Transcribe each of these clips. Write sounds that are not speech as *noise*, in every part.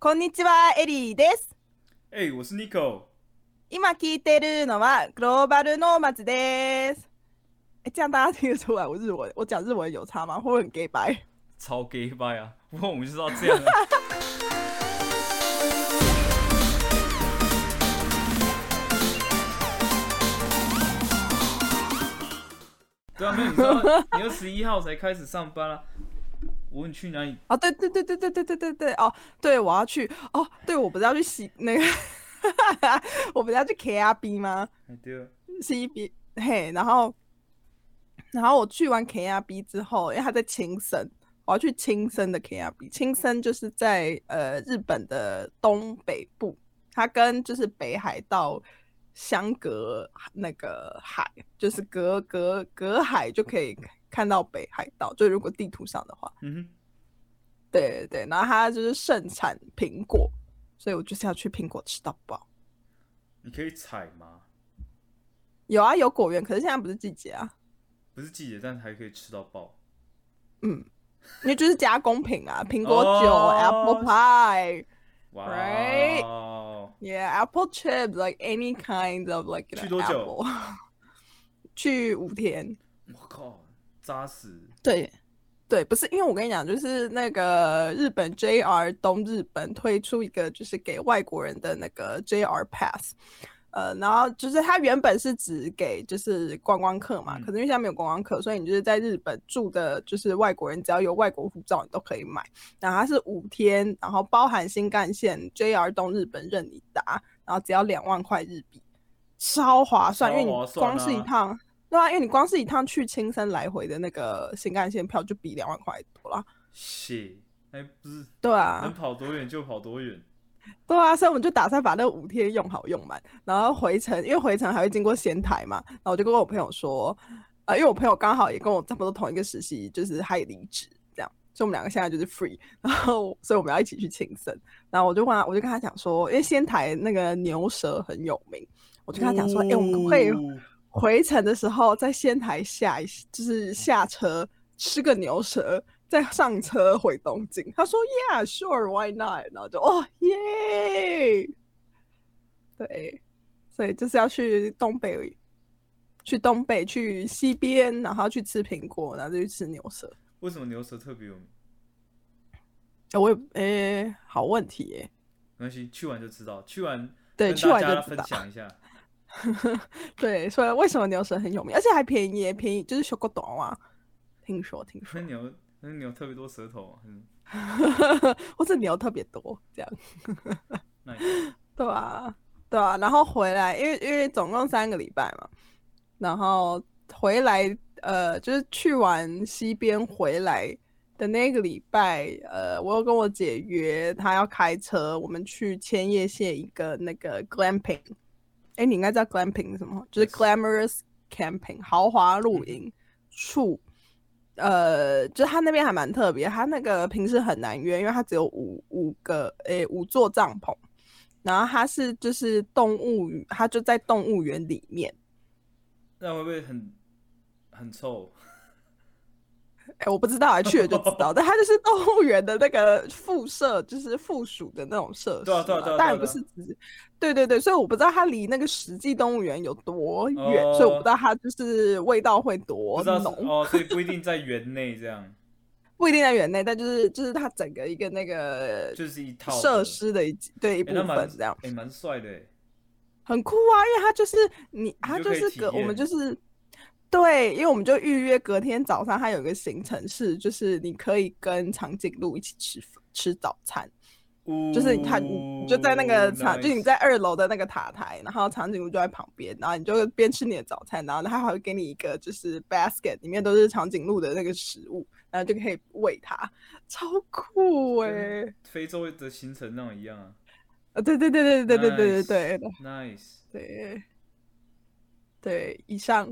こんにちは、エリーです。哎、我是 Nico? 今聞いてるのはグローバルノーマズです。哎，这样大家听得出来我日文，我讲日文有差吗？会不会很 gay 白？超 gay 拜啊！不过我们就是要这样啊。对啊，没有，你知道你二十一号才开始上班啊？我问去哪里？哦，对对对对对对对对对，哦，对，我要去，哦，对，我不是要去洗那个，*laughs* 我不是要去 KRB 吗哎对啊，？CB 嘿，然后，然后我去完 KRB 之后，因为他在青森，我要去青森的 KRB，青森就是在呃日本的东北部，它跟就是北海道相隔那个海，就是隔隔隔海就可以看到北海道，就如果地图上的话。嗯哼，对对对，然后它就是盛产苹果，所以我就是要去苹果吃到饱。你可以采吗？有啊，有果园，可是现在不是季节啊。不是季节，但还可以吃到爆。嗯，因为就是加工品啊，苹果酒、哦 apple pie。哇 Right 哦 Yeah, apple chips, like any kind of like know, *laughs* 去多久 *laughs* 去五天。我靠，扎实。对，对，不是因为我跟你讲，就是那个日本 JR 东日本推出一个就是给外国人的那个 JR Pass，呃，然后就是它原本是只给就是观光客嘛，嗯可能因为现在没有观光客，所以你就是在日本住的就是外国人，只要有外国护照你都可以买。然后它是五天，然后包含新干线 JR 东日本任你搭，然后只要两万块日币，超划算，因为你光是一啊趟。对啊，因为你光是一趟去青森来回的那个新干线票就比两万块多了。是，哎，不是，对啊能，跑多远就跑多远。对啊，所以我们就打算把那五天用好用满，然后回程，因为回程还会经过仙台嘛，然后我就跟我朋友说，呃，因为我朋友刚好也跟我差不多同一个实习，就是他也离职，这样，所以我们两个现在就是 free，*laughs* 然后所以我们要一起去青森，然后我就问他，我就跟他讲说，因为仙台那个牛舌很有名，我就跟他讲说，哎、我们可不可以哦回程的时候在仙台下一，就是下车吃个牛舌，再上车回东京。他说：“Yeah, sure, why not？” 然后就哦耶，对，所以就是要去东北，去东北，去西边，然后去吃苹果，然后就去吃牛舌。为什么牛舌特别有名？呃我也诶、好问题耶、没关系，去完就知道。去完对，去完就分。享一下。*laughs* 对，所以为什么牛舌很有名，而且还便宜耶，便宜就是小狗短啊。听说，听说那。牛那牛特别多舌头 *laughs* 或者牛特别多这样，*laughs* 对啊，对啊，然后回来，因为因为总共三个礼拜嘛，然后回来呃，就是去完西边回来的那个礼拜，呃，我又跟我姐约，她要开车，我们去千叶县一个那个 glamping，哎，你应该知道 glamping 是什么，就是 glamorous camping 豪华露营处。呃，就是他那边还蛮特别，他那个平时很难约，因为他只有五五个诶五座帐篷，然后他是就是动物园，他就在动物园里面。那会不会很很臭？哎，我不知道啊，去了就知道。但它就是动物园的那个附设，就是附属的那种设施嘛，对啊对啊对啊当然不是只，对对对，所以我不知道它离那个实际动物园有多远，所以我不哦。知道它就是味道会多浓，哦，所以不一定在园内这样，*laughs* 不一定在园内，但就是就是它整个一个那个 *laughs* 就是一套设，施的一对一部分这样。哎蛮帅的哎，很酷啊，因为它就是你，它就是个我们就是对，因为我们就预约隔天早上，它有一个行程是，就是你可以跟长颈鹿一起吃吃早餐，就是它你就在那个长，就你在二楼的那个塔台，然后长颈鹿就在旁边，然后你就边吃你的早餐，然后它还会给你一个就是 basket，里面都是长颈鹿的那个食物，然后就可以喂它，超酷哎、跟。非洲的行程那种一样啊。啊，对对对对对对对对对。对。，nice。对，对，以上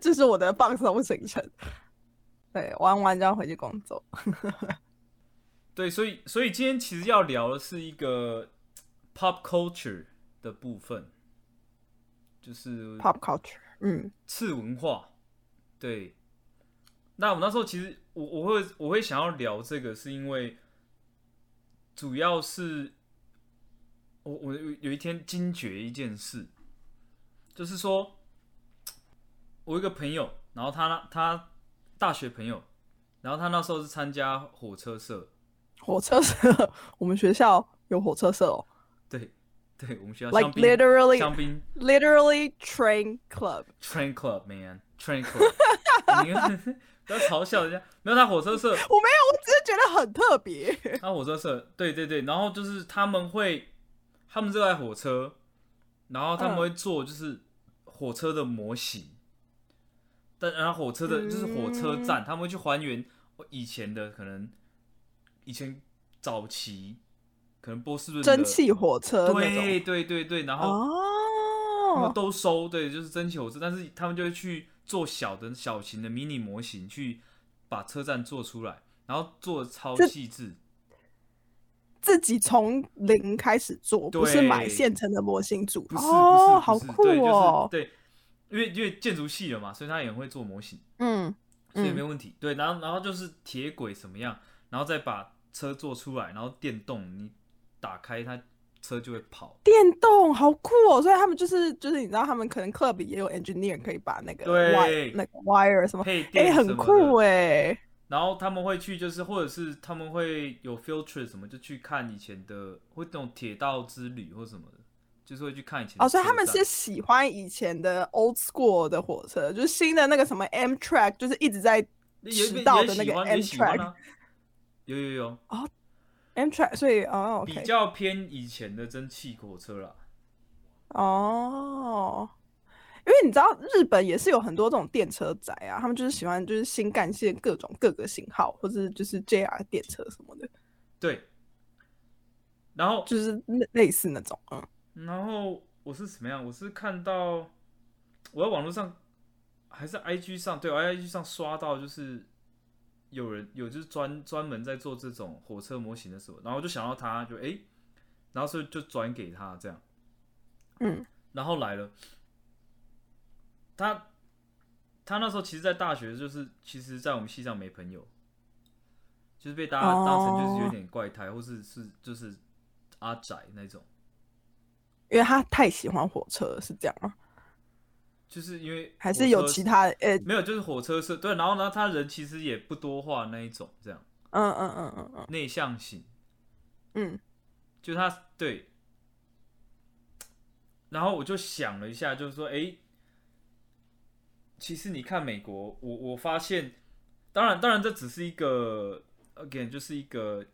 这是我的放松行程。对，玩完就要回去工作。*laughs* 对，所以所以今天其实要聊的是一个 pop culture 的部分，就是 Pop culture，嗯次文化。对，那我那时候其实我我会我会想要聊这个，是因为主要是我我有有一天惊觉一件事，就是说，我一个朋友，然后他他大学朋友，然后他那时候是参加火车社，火车社，我们学校有火车社哦。对 *laughs* 对，我们学校，like literally 香槟。literally train club。train club man. Train club，*laughs* 你看 *laughs* 不要嘲笑人家，没有他火车社，我没有，我只是觉得很特别。他火车社，对对对，然后就是他们会，他们热爱火车，然后他们嗯。会做就是火车的模型，但然后火车的就是火车嗯站，他们会去还原以前的可能以前早期可能波士顿的蒸，汽火车那对种。对对对，然后他们哦，都收，对，就是蒸汽火车，但是他们就会去做小的小型的迷你模型，去把车站做出来，然后做的超细致。自己从零开始做，不是买现成的模型组。不是哦，不好酷哦。就是对，因为因为建筑系了嘛，所以他也会做模型，嗯所以没嗯，问题。对，然后然后就是铁轨什么样，然后再把车做出来，然后电动你打开它车就会跑。电动好酷哦。所以他们就是就是你知道，他们可能 club 也有 engineer 可以把那个对 wire 那个 wire 什么，配哎，电什么的很酷哎。然后他们会去，就是或者是他们会有 field trip 什么，就去看以前的，会那种铁道之旅或什么的，就是会去看以前哦，所以他们是喜欢以前的 old school 的火车，就是新的那个什么 M track，就是一直在也迟到的那个 M track 有，有有有，M track，所以哦比较偏以前的蒸汽火车啦。哦，因为你知道日本也是有很多这种电车宅啊，他们就是喜欢就是新干线各种各个型号，或者就是 JR 电车什么的，对，然后就是类类似那种，嗯，然后我是怎么样？我是看到我在网络上还是 IG 上，对，我在 IG 上刷到，就是有人有就是专专门在做这种火车模型的时候，然后我就想到他，就诶，然后所以就转给他这样，嗯，然后来了，他他那时候其实，在大学就是其实，在我们系上没朋友，就是被大家当成就是有哦点怪胎，或是是就是阿宅那种。因为他太喜欢火车了，是这样吗？就是因为还是有其他的？呃，没有，就是火车是对，然后呢，他人其实也不多话那一种，这样。嗯嗯嗯嗯嗯。内向型，嗯，就他对，然后我就想了一下，就是说，哎，其实你看美国，我我发现，当然当然这只是一个 again 就是一个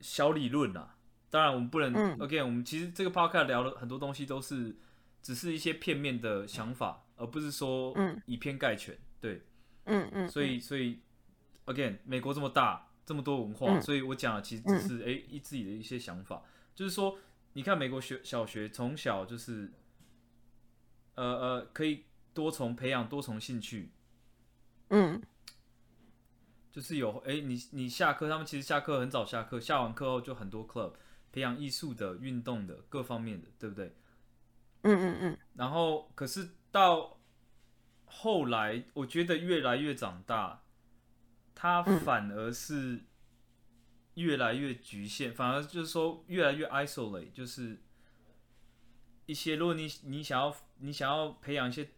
小理论啦，当然我们不能、嗯。Again 我们其实这个 podcast 聊了很多东西都是只是一些片面的想法，而不是说嗯。以偏概全，对。嗯嗯，所以所以 again，美国这么大，这么多文化，嗯。所以我讲的其实只是哎、诶一自己的一些想法，就是说，你看美国学小学从小就是，呃呃，可以多重培养多重兴趣，嗯。就是有哎、你你下课，他们其实下课很早下课，下完课后就很多 club 培养艺术的、运动的各方面的，对不对？嗯嗯嗯然后可是到后来，我觉得越来越长大，他嗯反而是越来越局限，反而就是说越来越 isolate，就是一些如果你你想要你想要培养一些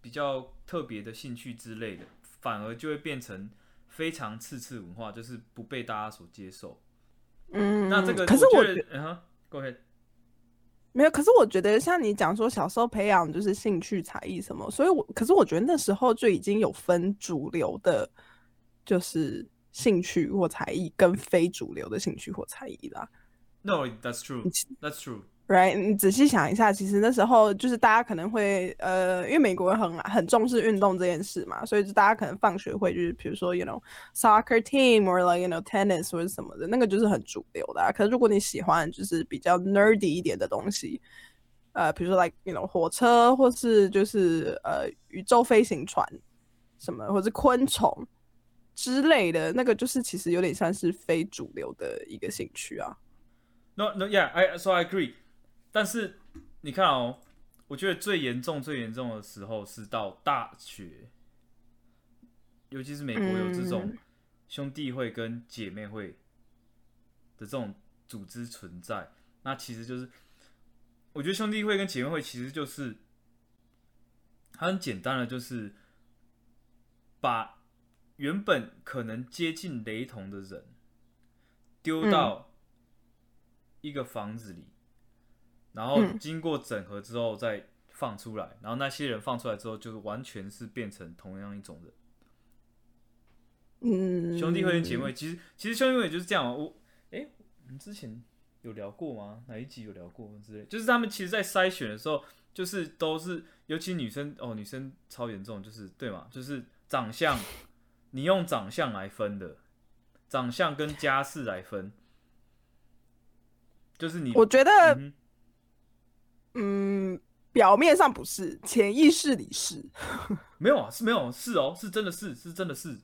比较特别的兴趣之类的，反而就会变成非常次次文化，就是不被大家所接受。嗯，那这个可是我，Go ahead。没有，可是我觉得像你讲说小时候培养就是兴趣才艺什么，所以我可是我觉得那时候就已经有分主流的，就是兴趣或才艺跟非主流的兴趣或才艺啦。No, that's true. That's true. Right？你仔细想一下，其实那时候就是大家可能会呃，因为美国人很很重视运动这件事嘛，所以就大家可能放学会就是比如说 you know soccer team or like you know tennis 或者什么的，那个就是很主流的、啊。可是如果你喜欢就是比较 nerdy 一点的东西，呃，比如说 like you know 火车或是就是呃宇宙飞行船什么，或是昆虫之类的，那个就是其实有点像是非主流的一个兴趣啊。No, no, yeah, I so I agree. 但是你看哦，我觉得最严重、最严重的时候是到大学，尤其是美国有这种嗯兄弟会跟姐妹会的这种组织存在。那其实就是，我觉得兄弟会跟姐妹会其实就是很简单的，就是把原本可能接近雷同的人丢到一个房子里，然后经过整合之后再放出来，然后那些人放出来之后，就是完全是变成同样一种人。嗯，兄弟会跟姐妹，其实其实兄弟会就是这样。我哎，我们之前有聊过吗？哪一集有聊过之类？就是他们其实，在筛选的时候，就是都是，尤其女生哦，女生超严重，就是对嘛，就是长相，你用长相来分的，长相跟家世来分，就是你，我觉得，嗯，表面上不是，潜意识里是，*laughs* 没有啊，是没有，是哦，是真的是，是真的是。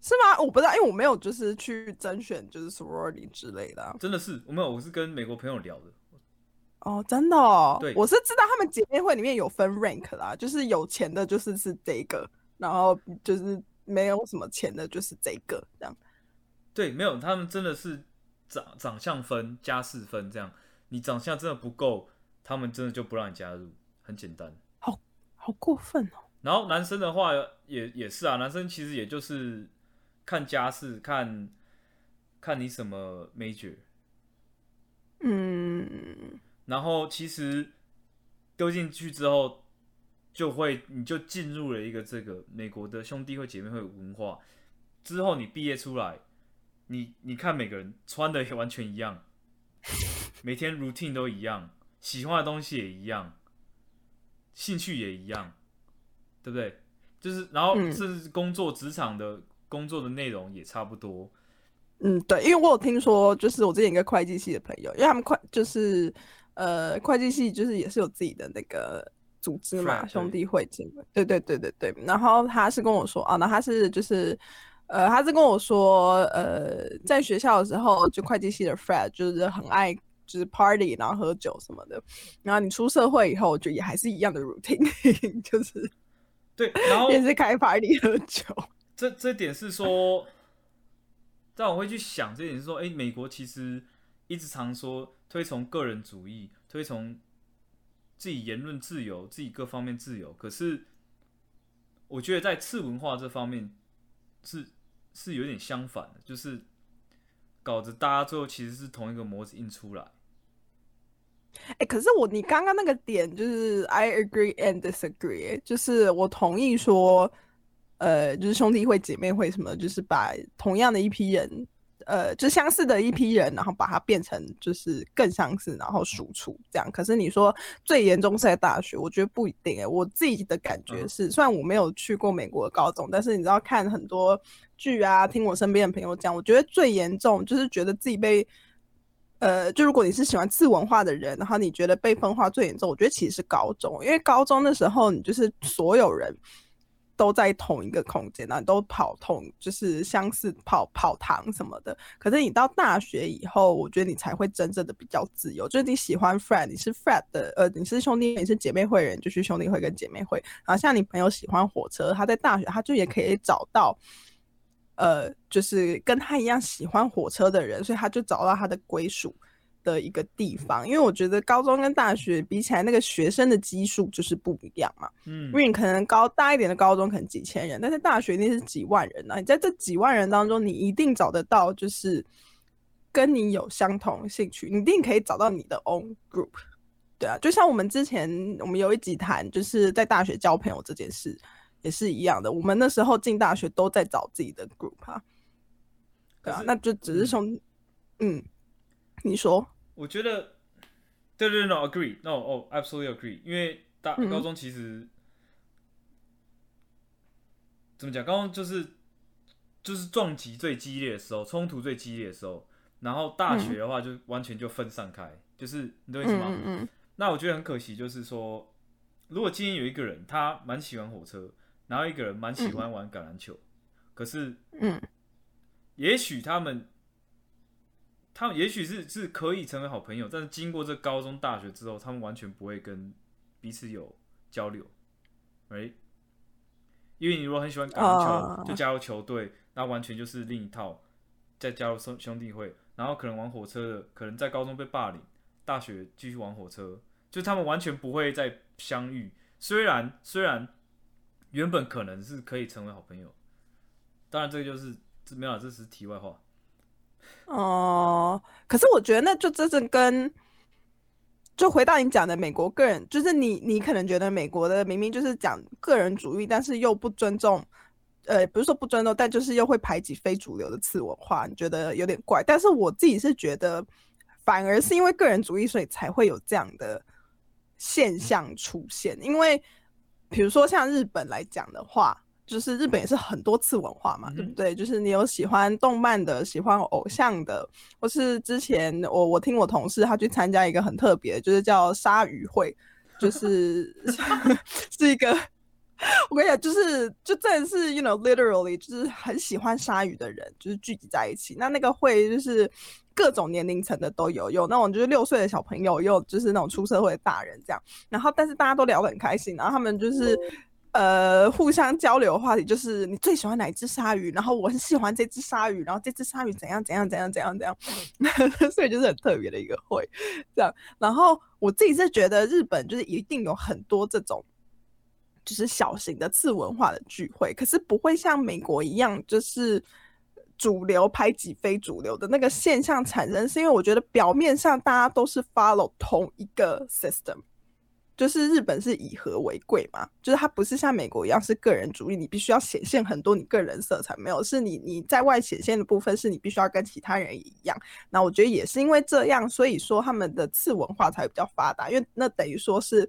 是吗？我不知道，因为我没有就是去甄选，就是 sorority 之类的。真的是我没有，我是跟美国朋友聊的。哦，真的哦。对，我是知道他们姐妹会里面有分 rank 啦，就是有钱的就是是这个，然后就是没有什么钱的就是这个这样。对，没有，他们真的是长长相分、家世分这样。你长相真的不够，他们真的就不让你加入，很简单。好好过分哦。然后男生的话也也是啊，男生其实也就是。看家世，看看你什么 major，嗯，然后其实丢进去之后，就会你就进入了一个这个美国的兄弟会姐妹会文化。之后你毕业出来，你你看每个人穿的也完全一样，每天 routine 都一样，喜欢的东西也一样，兴趣也一样，对不对？就是然后是工作职场的。工作的内容也差不多，嗯，对，因为我有听说，就是我之前一个会计系的朋友，因为他们会就是呃，会计系就是也是有自己的那个组织嘛，兄弟会这个，对对对对对。然后他是跟我说啊，那他是就是呃，他是跟我说，呃，在学校的时候，就会计系的 Fred 就是很爱就是 party，然后喝酒什么的。然后你出社会以后，就也还是一样的 routine，*laughs* 就是对，然后也是开 party 喝酒。这这点是说，但我会去想这点是说，哎，美国其实一直常说推崇个人主义，推崇自己言论自由，自己各方面自由。可是，我觉得在次文化这方面是是有点相反的，就是搞得大家最后其实是同一个模子印出来。哎，可是我你刚刚那个点就是 I agree and disagree，就是我同意说。呃，就是兄弟会、姐妹会什么，就是把同样的一批人，呃，就相似的一批人，然后把它变成就是更相似，然后输出这样。可是你说最严重是在大学，我觉得不一定哎。我自己的感觉是，虽然我没有去过美国的高中，但是你知道看很多剧啊，听我身边的朋友讲，我觉得最严重就是觉得自己被，呃，就如果你是喜欢次文化的人，然后你觉得被分化最严重，我觉得其实是高中，因为高中的时候你就是所有人。都在同一个空间啊，都跑同就是相似跑跑堂什么的。可是你到大学以后，我觉得你才会真正的比较自由。就是你喜欢 friend，你是 friend 的，呃，你是兄弟，你是姐妹会人，就去兄弟会跟姐妹会。然后像你朋友喜欢火车，他在大学他就也可以找到，呃，就是跟他一样喜欢火车的人，所以他就找到他的归属。的一个地方，因为我觉得高中跟大学比起来，那个学生的基数就是不一样嘛。嗯，因为你可能高大一点的高中可能几千人，但是大学一定是几万人呢。你在这几万人当中，你一定找得到就是跟你有相同兴趣，你一定可以找到你的 own group。对啊，就像我们之前我们有一集谈，就是在大学交朋友这件事也是一样的。我们那时候进大学都在找自己的 group 啊。对啊，那就只是从嗯，你说。我觉得，对对，no agree，no 哦，absolutely agree。因为大高中其实怎么讲？高中就是就是撞击最激烈的时候，冲突最激烈的时候。然后大学的话，就完全就分散开，就是你懂意思吗？那我觉得很可惜，就是说，如果今天有一个人他蛮喜欢火车，然后一个人蛮喜欢玩橄榄球，可是，嗯，也许他们。他们也许是是可以成为好朋友，但是经过这高中、大学之后，他们完全不会跟彼此有交流，哎，因为你如果很喜欢橄榄球，就加入球队，那完全就是另一套；再加入兄兄弟会，然后可能玩火车的，可能在高中被霸凌，大学继续玩火车，就他们完全不会再相遇。虽然虽然原本可能是可以成为好朋友，当然这个就是这没有，这是题外话。哦，可是我觉得那就真正跟，就回到你讲的美国个人，就是你你可能觉得美国的明明就是讲个人主义，但是又不尊重，呃，不是说不尊重，但就是又会排挤非主流的次文化，你觉得有点怪。但是我自己是觉得，反而是因为个人主义，所以才会有这样的现象出现。因为比如说像日本来讲的话。就是日本也是很多次文化嘛，对不对？就是你有喜欢动漫的，喜欢偶像的，或是之前我我听我同事他去参加一个很特别，就是叫鲨鱼会，就是 *laughs* 是一个，我跟你讲，就是就真的是 you know literally 就是很喜欢鲨鱼的人，就是聚集在一起。那那个会就是各种年龄层的都有，有那种就是六岁的小朋友，有就是那种出社会的大人这样。然后但是大家都聊得很开心，然后他们就是。呃，互相交流的话题就是你最喜欢哪一只鲨鱼，然后我很喜欢这只鲨鱼，然后这只鲨鱼怎样怎样怎样怎样怎样，*laughs* 所以就是很特别的一个会，这样。然后我自己是觉得日本就是一定有很多这种，就是小型的次文化的聚会，可是不会像美国一样，就是主流排挤非主流的那个现象产生，是因为我觉得表面上大家都是 follow 同一个 system。就是日本是以和为贵嘛，就是它不是像美国一样是个人主义，你必须要显现很多你个人色彩，没有，是你你在外显现的部分是你必须要跟其他人一样。那我觉得也是因为这样，所以说他们的次文化才比较发达，因为那等于说是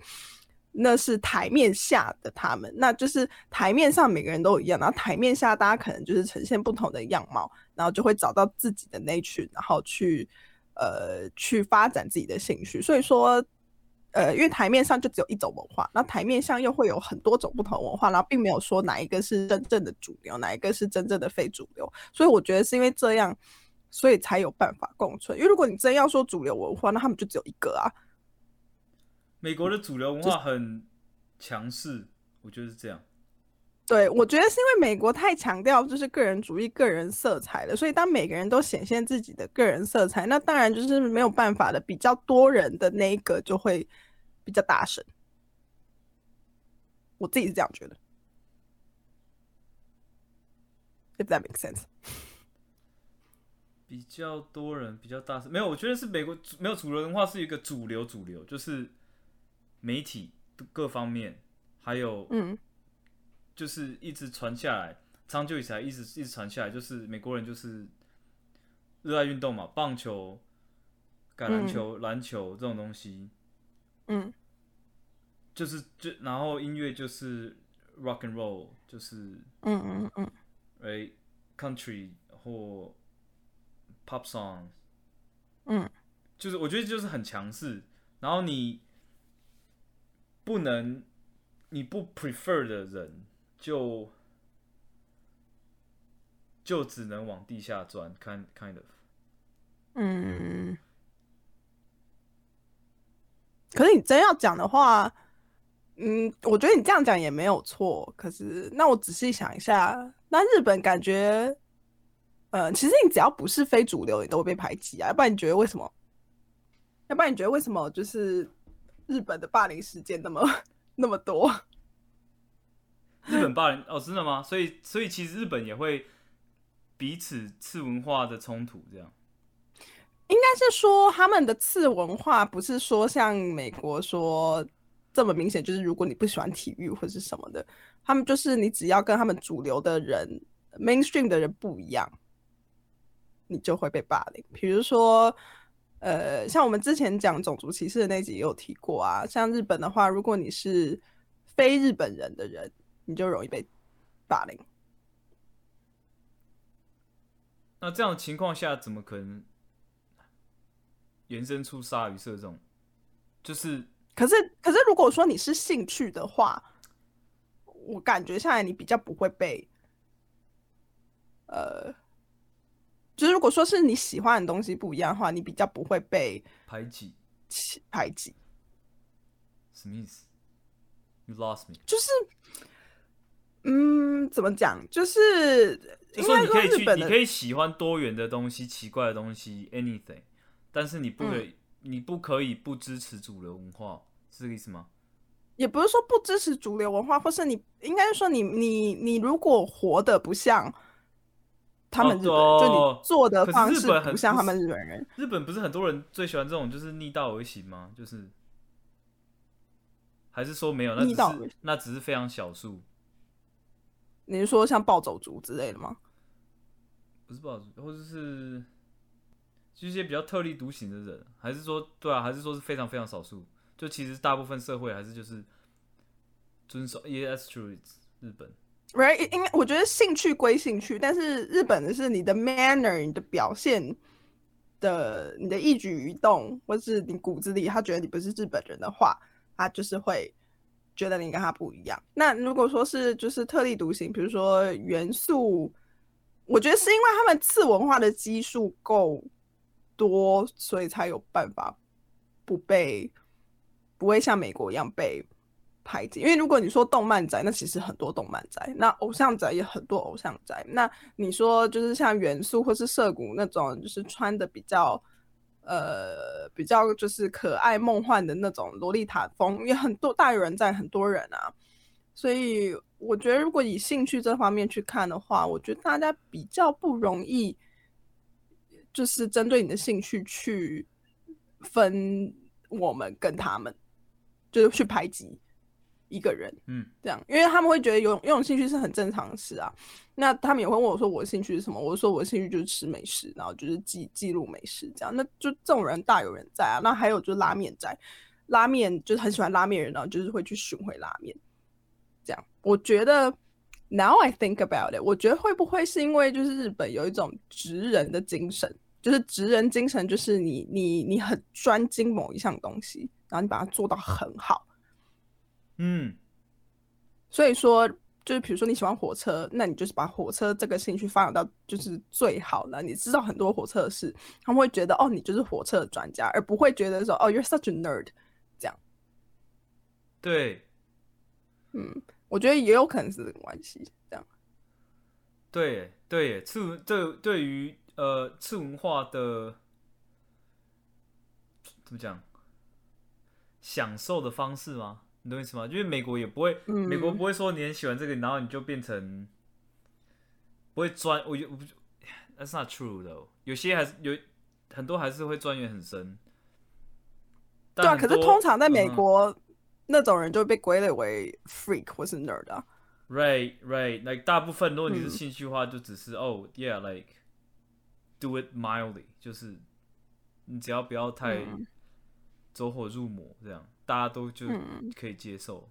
那是台面下的他们，那就是台面上每个人都一样，然后台面下大家可能就是呈现不同的样貌，然后就会找到自己的那群，然后去呃去发展自己的兴趣，所以说。呃，因为台面上就只有一种文化，那台面上又会有很多种不同文化，然后并没有说哪一个是真正的主流，哪一个是真正的非主流，所以我觉得是因为这样，所以才有办法共存。因为如果你真要说主流文化，那他们就只有一个啊。美国的主流文化很强势，我觉得是这样。对，我觉得是因为美国太强调就是个人主义、个人色彩了，所以当每个人都显现自己的个人色彩，那当然就是没有办法的，比较多人的那一个就会比较大声。我自己是这样觉得，If that makes sense。比较多人比较大声，没有，我觉得是美国没有主流文化是一个主流，主流就是媒体各方面还有嗯。就是一直传下来，长久以来一直一直传下来，就是美国人就是热爱运动嘛，棒球、橄榄球、篮球这种东西，嗯，就是就然后音乐就是 rock and roll，就是嗯嗯嗯，哎，country 或 pop song，嗯，就是我觉得就是很强势，然后你不能你不 prefer 的人。就就只能往地下钻，kind kind of。嗯，可是你真要讲的话，嗯，我觉得你这样讲也没有错。可是，那我仔细想一下，那日本感觉，呃，其实你只要不是非主流，你都会被排挤啊。要不然你觉得为什么？要不然你觉得为什么就是日本的霸凌事件那么 *laughs* 那么多？日本霸凌哦，真的吗？所以，所以其实日本也会彼此次文化的冲突，这样。应该是说他们的次文化不是说像美国说这么明显，就是如果你不喜欢体育或者什么的，他们就是你只要跟他们主流的人 mainstream 的人不一样，你就会被霸凌。比如说，呃，像我们之前讲种族歧视的那集也有提过啊，像日本的话，如果你是非日本人的人。你就容易被霸凌。那这样的情况下，怎么可能延伸出鲨鱼社这种？就是，可是，可是，如果说你是兴趣的话，我感觉下来你比较不会被，呃，就是如果说是你喜欢的东西不一样的话，你比较不会被排挤，排挤。什么意思？You lost me。就是。嗯，怎么讲？就是就说你可以去，你可以喜欢多元的东西、奇怪的东西，anything，但是你不可以，嗯你不可以不支持主流文化，是这个意思吗？也不是说不支持主流文化，或是你应该是说你你你如果活得不像他们哦日本人，就哦你做的方式日本很不像他们日本人。日本不是很多人最喜欢这种就是逆道而行吗？就是还是说没有？那只逆道那只是非常少数，你是说像暴走族之类的吗？不是暴走族，或者是就一些比较特立独行的人，还是说对啊？还是说是非常非常少数？就其实大部分社会还是就是遵守，Yes, true，it's 日本。right，应该我觉得兴趣归兴趣，但是日本的是你的 manner、你的表现的、你的一举一动，或是你骨子里他觉得你不是日本人的话，他就是会觉得你跟他不一样。那如果说是就是特立独行，比如说元素，我觉得是因为他们次文化的基数够多，所以才有办法不被不会像美国一样被排挤。因为如果你说动漫宅，那其实很多动漫宅，那偶像宅也很多偶像宅。那你说就是像元素或是涩谷那种，就是穿的比较呃比较就是可爱梦幻的那种洛丽塔风，也很多大有人在，很多人啊。所以我觉得，如果以兴趣这方面去看的话，我觉得大家比较不容易，就是针对你的兴趣去分我们跟他们，就是去排挤一个人。嗯，这样，因为他们会觉得游泳游泳兴趣是很正常的事啊。那他们也会问我说我的兴趣是什么，我说我的兴趣就是吃美食，然后就是记记录美食这样。那就这种人大有人在啊。那还有就是拉面在，拉面就是很喜欢拉面人，然后就是会去巡回拉面。这样，我觉得 now I think about it，我觉得会不会是因为就是日本有一种职人的精神，就是职人精神，就是你你你很专精某一项东西，然后你把它做到很好。嗯，所以说，就是比如说你喜欢火车，那你就是把火车这个兴趣发展到就是最好了。你知道很多火车的事，他们会觉得哦，你就是火车的专家，而不会觉得说哦，you're such a nerd 这样。对嗯，我觉得也有可能是这个关系。这样，对对耶，次文这对于呃次文化的怎么讲享受的方式吗？你懂意思吗？因为美国也不会，嗯美国不会说你很喜欢这个，然后你就变成不会钻。我觉得，That's not true though。有些还是有很多还是会钻研很深。对啊。可是通常在美嗯国，那种人就会被归类为 freak 或是 nerd 啊。Right, right. Like 大部分，如果你是嗯兴趣的话，就只是哦、yeah, like do it mildly，就是你只要不要太嗯走火入魔，这样大家都就嗯可以接受。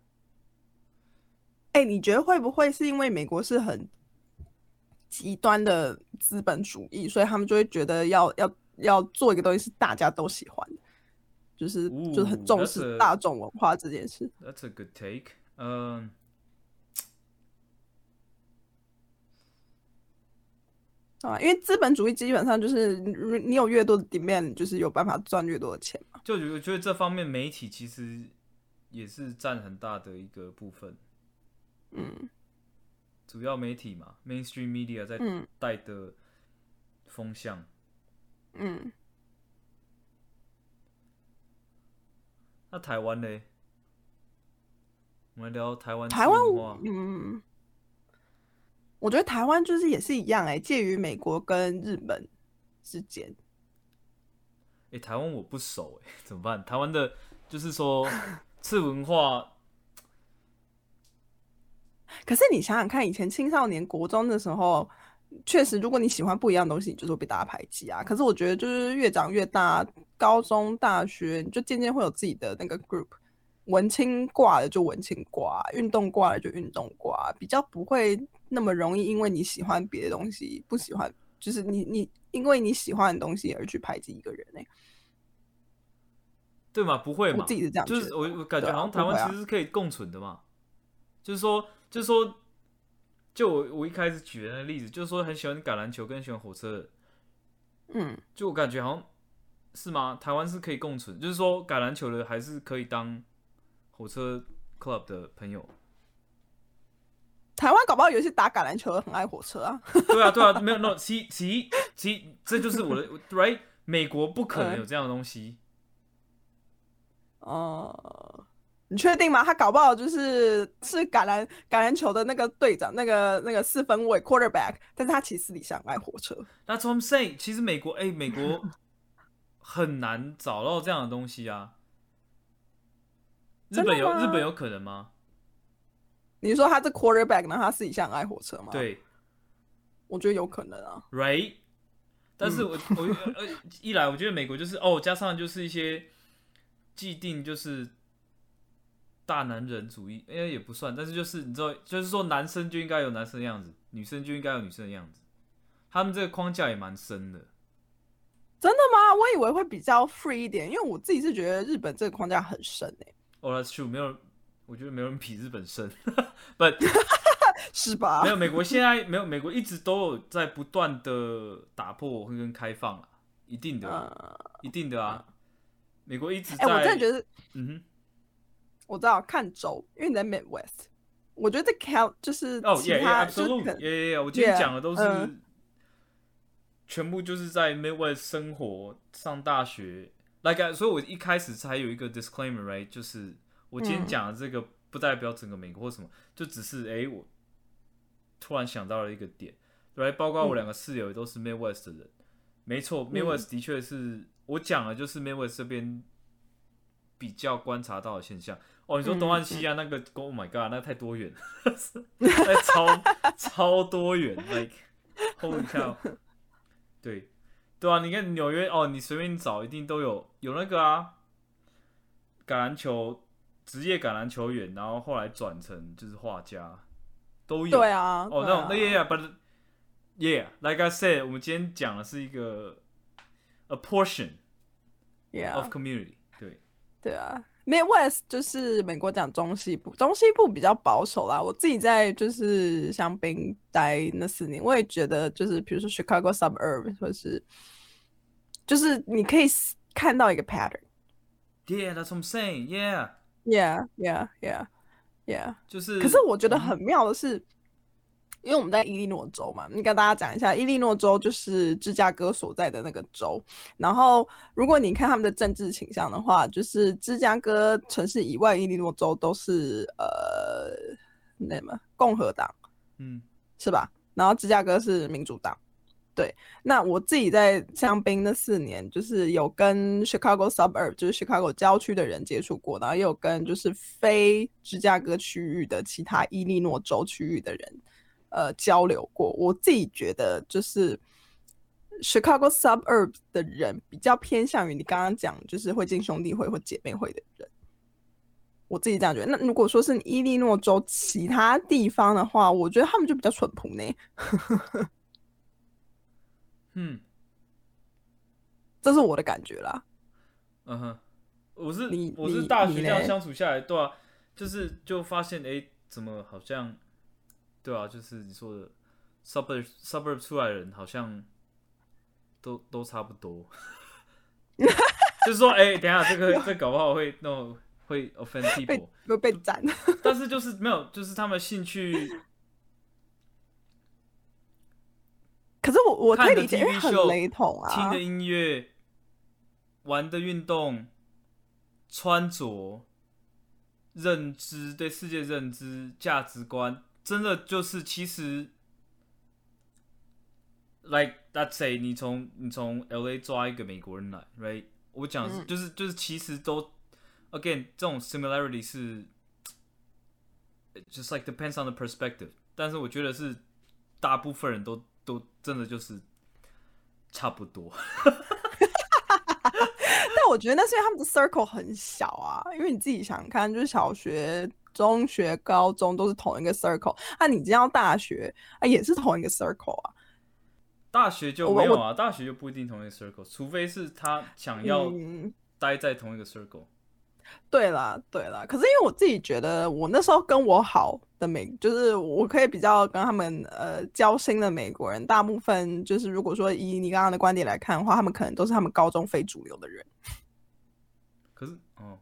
哎、你觉得会不会是因为美国是很极端的资本主义，所以他们就会觉得要要要做一个东西是大家都喜欢的，就是、就是很重视大众文化这件事。That's a good take. 嗯、*laughs* 啊，因为资本主义基本上就是你你有越多的 demand，就是有办法赚越多的钱嘛。就我觉得这方面媒体其实也是占很大的一个部分，嗯主要媒体嘛，mainstream media 在嗯带的风向。嗯，那台湾呢？我们聊台湾台湾嗯，我觉得台湾就是也是一样哎、介于美国跟日本之间。哎、台湾我不熟哎、*laughs* 怎么办？台湾的，就是说次文化，可是你想想看，以前青少年国中的时候，确实如果你喜欢不一样的东西，你就是会被大家排挤啊。可是我觉得就是越长越大，高中、大学，你就渐渐会有自己的那个 group。文青挂了就文青挂，运动挂了就运动挂，比较不会那么容易因为你喜欢别的东西，不喜欢就是你你因为你喜欢的东西而去排挤一个人呢、欸对吗？不会嘛？我自己是这样，就是我我感觉好像台湾其实是可以共存的嘛。就是说，就是说，就我我一开始举的那个例子，就是说很喜欢橄榄球跟喜欢火车，嗯，就我感觉好像是吗？台湾是可以共存，就是说橄榄球的还是可以当火车 club 的朋友。台湾搞不好有些打橄榄球的很爱火车啊。对啊，对啊，没有，no，*laughs* 其其其，这就是我的，right？美国不可能有这样的东西。哦，你确定吗？他搞不好就是是橄榄橄榄球的那个队长，那个那个四分卫 quarterback，但是他其实私底下爱火车。That's what I'm saying。其实美国，哎，美国很难找到这样的东西啊。日本有日本有可能吗？你说他是 quarterback，呢他私底下爱火车吗？对，我觉得有可能啊。Right？但是我我呃一来我觉得美国就是哦，加上就是一些。既定就是大男人主义，哎也不算，但是就是你知道，就是说男生就应该有男生的样子，女生就应该有女生的样子。他们这个框架也蛮深的。真的吗？我以为会比较 free 一点，因为我自己是觉得日本这个框架很深诶。Oh, that's true。没有，我觉得没有人比日本深。*laughs* But *laughs* 是吧？没有，美国现在没有，美国一直都有在不断的打破跟开放啊，一定的，一定的啊。美国一直在，哎，我真的觉得，嗯哼，我知道看州，因为你在 Midwest，我觉得 Cal 就是哦，其他就是耶耶，我今天讲的都是全部就是在 Midwest 生活上大学，like，所以我一开始才有一个 disclaimer，right，就是我今天讲的这个不代表整个美国或什么，就只是哎，我突然想到了一个点，right，包括我两个室友也都是 Midwest 的人，没错，Midwest 的确是。我讲的就是 Midwest 这边比较观察到的现象。哦，你说东岸西岸那个，Oh my God，那太多元，那 *laughs* 超超多远，Like *laughs* Holy cow！*laughs* 对对啊，你看纽约哦，你随便找一定都有有那个啊，橄榄球职业橄榄球员，然后后来转成就是画家，都有。对啊，哦，那种那 Yeah，but Yeah，like I said，我们今天讲的是一个。A portion of community，对对啊，Midwest 就是美国讲中西部，中西部比较保守啦。我自己在就是香槟待那四年，我也觉得就是比如说 Chicago suburb 或是就是你可以看到一个 pattern。Yeah，that's what I'm saying. Yeah. Yeah, yeah, yeah, yeah. 就是，可是我觉得很妙的是。因为我们在伊利诺州嘛，你跟大家讲一下，伊利诺州就是芝加哥所在的那个州。然后，如果你看他们的政治倾向的话，就是芝加哥城市以外，伊利诺州都是呃那什么共和党，嗯，是吧？然后芝加哥是民主党。对，那我自己在香槟那四年，就是有跟 Chicago suburb，就是 Chicago 郊区的人接触过，然后也有跟就是非芝加哥区域的其他伊利诺州区域的人。呃，交流过，我自己觉得就是 Chicago suburb 的人比较偏向于你刚刚讲，就是会进兄弟会或姐妹会的人。我自己这样觉得。那如果说是伊利诺州其他地方的话，我觉得他们就比较淳朴呢。*laughs* 嗯，这是我的感觉啦。嗯哼，我是我是大学这样相处下来，对啊，就是就发现，哎，怎么好像。对啊，就是你说的 suburb suburb 出来的人好像都都差不多，*laughs* 就是说，哎，等下这个 *laughs* 这搞不好会弄会 offend people，会被斩。但是就是没有，就是他们兴趣。可是我我可以理解，很雷同啊。听的音乐、玩的运动、穿着、认知对世界认知、价值观。真的就是，其实，like let's say 你从你从 L A 抓一个美国人来，right？我讲是就是就是，其实都 again 这种 similarity 是，just like depends on the perspective。但是我觉得是大部分人都都真的就是差不多。*laughs* 但我觉得那是因为他们的 circle 很小啊，因为你自己想看，就是小学。中学、高中都是同一个 circle，那你进到大学啊，也是同一个 circle 啊。大学就没有啊，大学就不一定同一个 circle，除非是他想要待在同一个 circle。对啦，对啦。可是因为我自己觉得，我那时候跟我好的美，就是我可以比较跟他们呃交心的美国人，大部分就是如果说以你刚刚的观点来看的话，他们可能都是他们高中非主流的人。*laughs* 可是哦。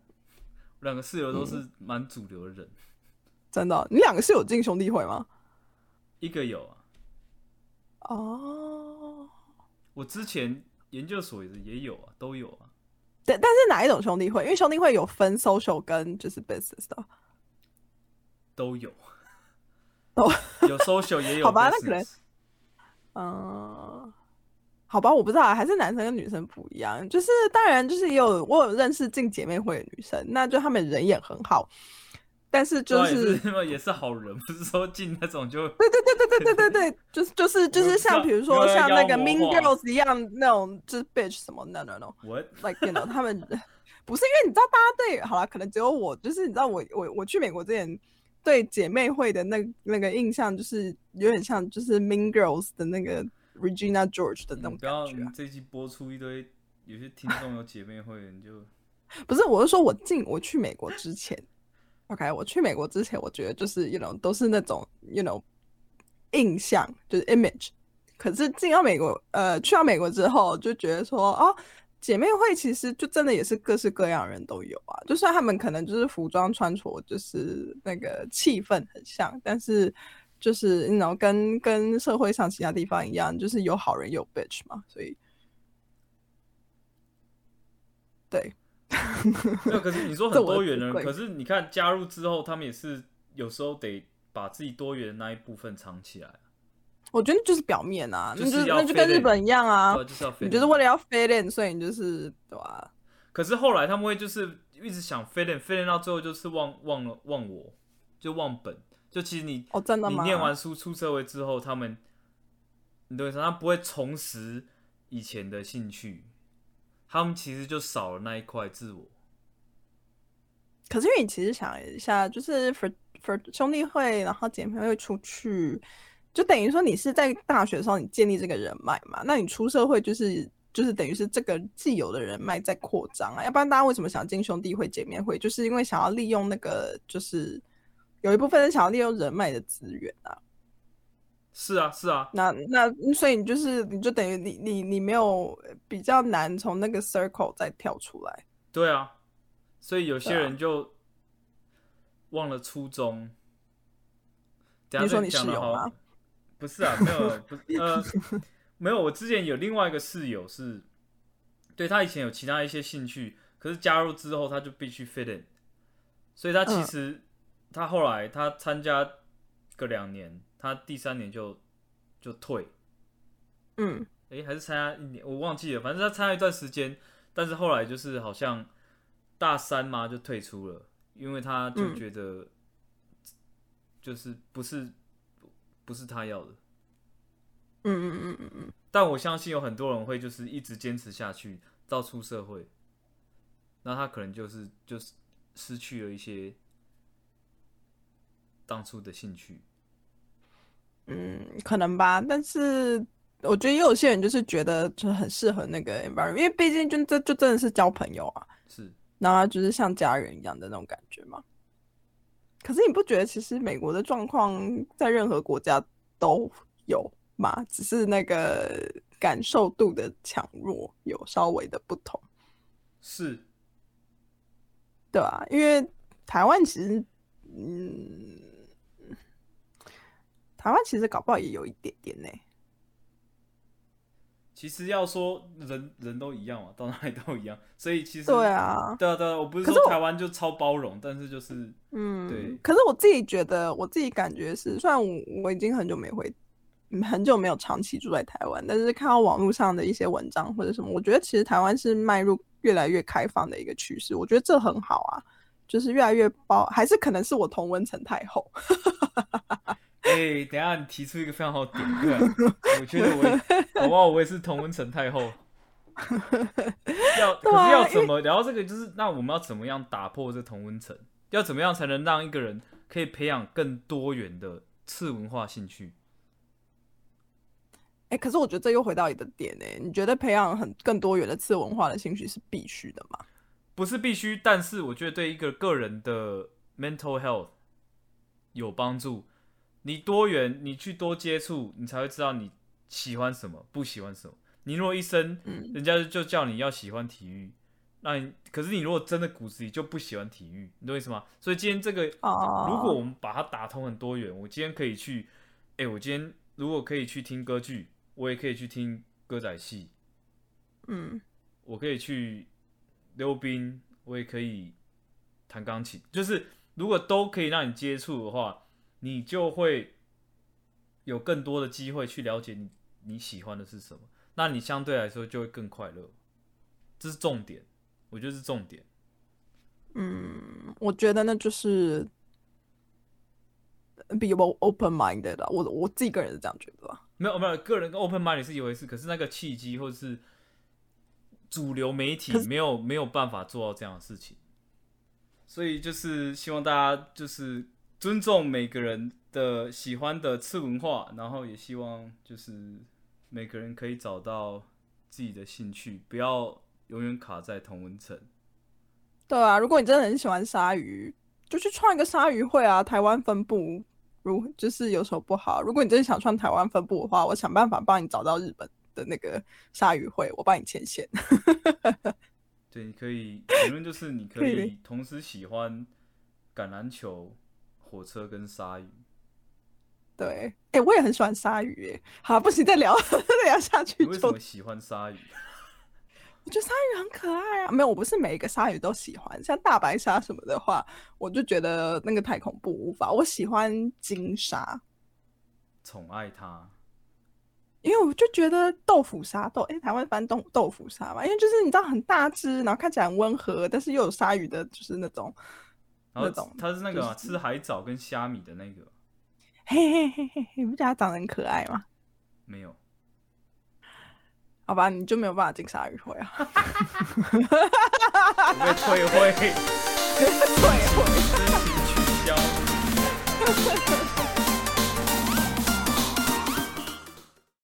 两个室友都是蛮主流的人，*laughs* 真的？你两个室友进兄弟会吗？一个有啊，哦，我之前研究所也也有啊，都有啊，对，但是哪一种兄弟会？因为兄弟会有分 social 跟就是 business 的。都有，哦，*laughs* 有 social 也有好吧那可能嗯，好吧，我不知道啊，还是男生跟女生不一样。就是当然，就是也有我有认识进姐妹会的女生，那就他们人也很好，但是就对啊也是是也是好人，不是说进那种就对对对对对对对对，就是就是就是像比如说像那个 Mean 化 Girls 一样那种就是 bitch 什么 no no no。我 like you know 他们不是因为你知道大家对好了，可能只有我就是你知道我我我去美国之前对姐妹会的那那个印象就是有点像就是 Mean Girls 的那个 Regina George 的那种感觉啊、你这期播出一堆，有些听众有姐妹会，你就不是，我是说我进我去美国之前，OK，我去美国之前，我觉得就是 you know 都是那种 you know 印象就是 image，可是进到美国，呃，去到美国之后就觉得说，哦，姐妹会其实就真的也是各式各样的人都有啊，就算他们可能就是服装穿着就是那个气氛很像，但是就是 You know 跟跟社会上其他地方一样，就是有好人有 bitch 嘛，所以。对。*laughs* 没有。可是你说很多元的人，可是你看加入之后，他们也是有时候得把自己多元的那一部分藏起来，我觉得就是表面啊，那就是就那就跟日本一样啊对，，就是要你就是为了要 fit in，所以你就是对吧、可是后来他们会就是一直想 fit in fit in 到最后就是忘忘了忘我，就忘本。就其实你哦，真的吗？你念完书出社会之后，他们你懂我意思？他不会重拾以前的兴趣，他们其实就少了那一块自我。可是因为你其实想一下，就是 for for 兄弟会，然后姐妹会出去，就等于说你是在大学的时候你建立这个人脉嘛，那你出社会就是就是等于是这个既有的人脉在扩张啊，要不然大家为什么想进兄弟会、姐妹会，就是因为想要利用那个就是有一部分人想要利用人脉的资源啊。是啊，是啊，那那所以你就是你就等于你你你没有比较难从那个 circle 再跳出来。对啊，所以有些人就忘了初衷。你说你室友吗，不是啊，没有，*laughs* 不是呃，没有。我之前有另外一个室友是，对他以前有其他一些兴趣，可是加入之后他就必须 fit in，所以他其嗯实、他后来他参加个两年，他第三年就就退，嗯，诶，还是参加一年，我忘记了，反正他参加一段时间，但是后来就是好像大三嘛就退出了，因为他就嗯觉得就是不是不是他要的。嗯嗯嗯嗯嗯，但我相信有很多人会就是一直坚持下去到出社会，那他可能就是就是失去了一些当初的兴趣。嗯，可能吧，但是我觉得也有些人就是觉得就是很适合那个 environment，因为毕竟就这就真的是交朋友啊，是然后就是像家人一样的那种感觉嘛。可是你不觉得其实美国的状况在任何国家都有嘛？只是那个感受度的强弱有稍微的不同。是，对啊，因为台湾其实，嗯，台湾其实搞不好也有一点点呢、其实要说人人都一样嘛，到哪里都一样，所以其实对啊，对啊对啊，我不是说台湾就超包容，但是就是嗯，对。可是我自己觉得，我自己感觉是，虽然我我已经很久没回，嗯很久没有长期住在台湾，但是看到网络上的一些文章或者什么，我觉得其实台湾是迈入越来越开放的一个趋势，我觉得这很好啊，就是越来越包，还是可能是我同温层太厚。*laughs* 哎、等一下你提出一个非常好的点，我觉得我也，搞不好我也是同温层太后。要 *laughs* 可是要怎么聊到这个？就是那我们要怎么样打破这同温层？要怎么样才能让一个人可以培养更多元的次文化兴趣？哎、可是我觉得这又回到你的点呢、你觉得培养很更多元的次文化的兴趣是必须的吗？不是必须，但是我觉得对一个个人的 mental health 有帮助。你多元，你去多接触，你才会知道你喜欢什么，不喜欢什么。你如果一生，嗯人家就叫你要喜欢体育，那你可是你如果真的骨子里就不喜欢体育，你懂我意思吗？所以今天这个，哦如果我们把它打通很多元，我今天可以去哎、我今天如果可以去听歌剧，我也可以去听歌仔戏，嗯，我可以去溜冰，我也可以弹钢琴。就是如果都可以让你接触的话，你就会有更多的机会去了解你你喜欢的是什么，那你相对来说就会更快乐。这是重点，我觉得是重点。嗯，我觉得那就是比较 open minded 的，我我自己个人是这样觉得吧。没有没有，个人跟 open mind 是一回事，可是那个契机或者是主流媒体没有没有办法做到这样的事情，所以就是希望大家就是尊重每个人的喜欢的次文化，然后也希望就是每个人可以找到自己的兴趣，不要永远卡在同文层。对啊，如果你真的很喜欢鲨鱼，就去创一个鲨鱼会啊，台湾分部。如就是有什么不好？如果你真的想创台湾分部的话，我想办法帮你找到日本的那个鲨鱼会，我帮你牵线。对，你可以结论就是你可以 *laughs* 同时喜欢橄榄球、火车跟鲨鱼。对，哎、我也很喜欢鲨鱼，哎，好，不行，再聊，*laughs* 再聊下去为什么喜欢鲨鱼？我觉得鲨鱼很可爱啊，没有，我不是每一个鲨鱼都喜欢，像大白鲨什么的话，我就觉得那个太恐怖，无法。我喜欢金鲨，宠爱它。因为我就觉得豆腐鲨豆，哎、台湾翻豆豆腐鲨嘛，因为就是你知道很大只，然后看起来很温和，但是又有鲨鱼的，就是那种，然后那种它是那个嘛就是吃海藻跟虾米的那个，嘿嘿嘿嘿嘿，你不觉得它长得很可爱吗？没有。好吧，你就没有办法进鲨鱼会啊，我被退会，*laughs* 退会。申 *laughs* 请取消。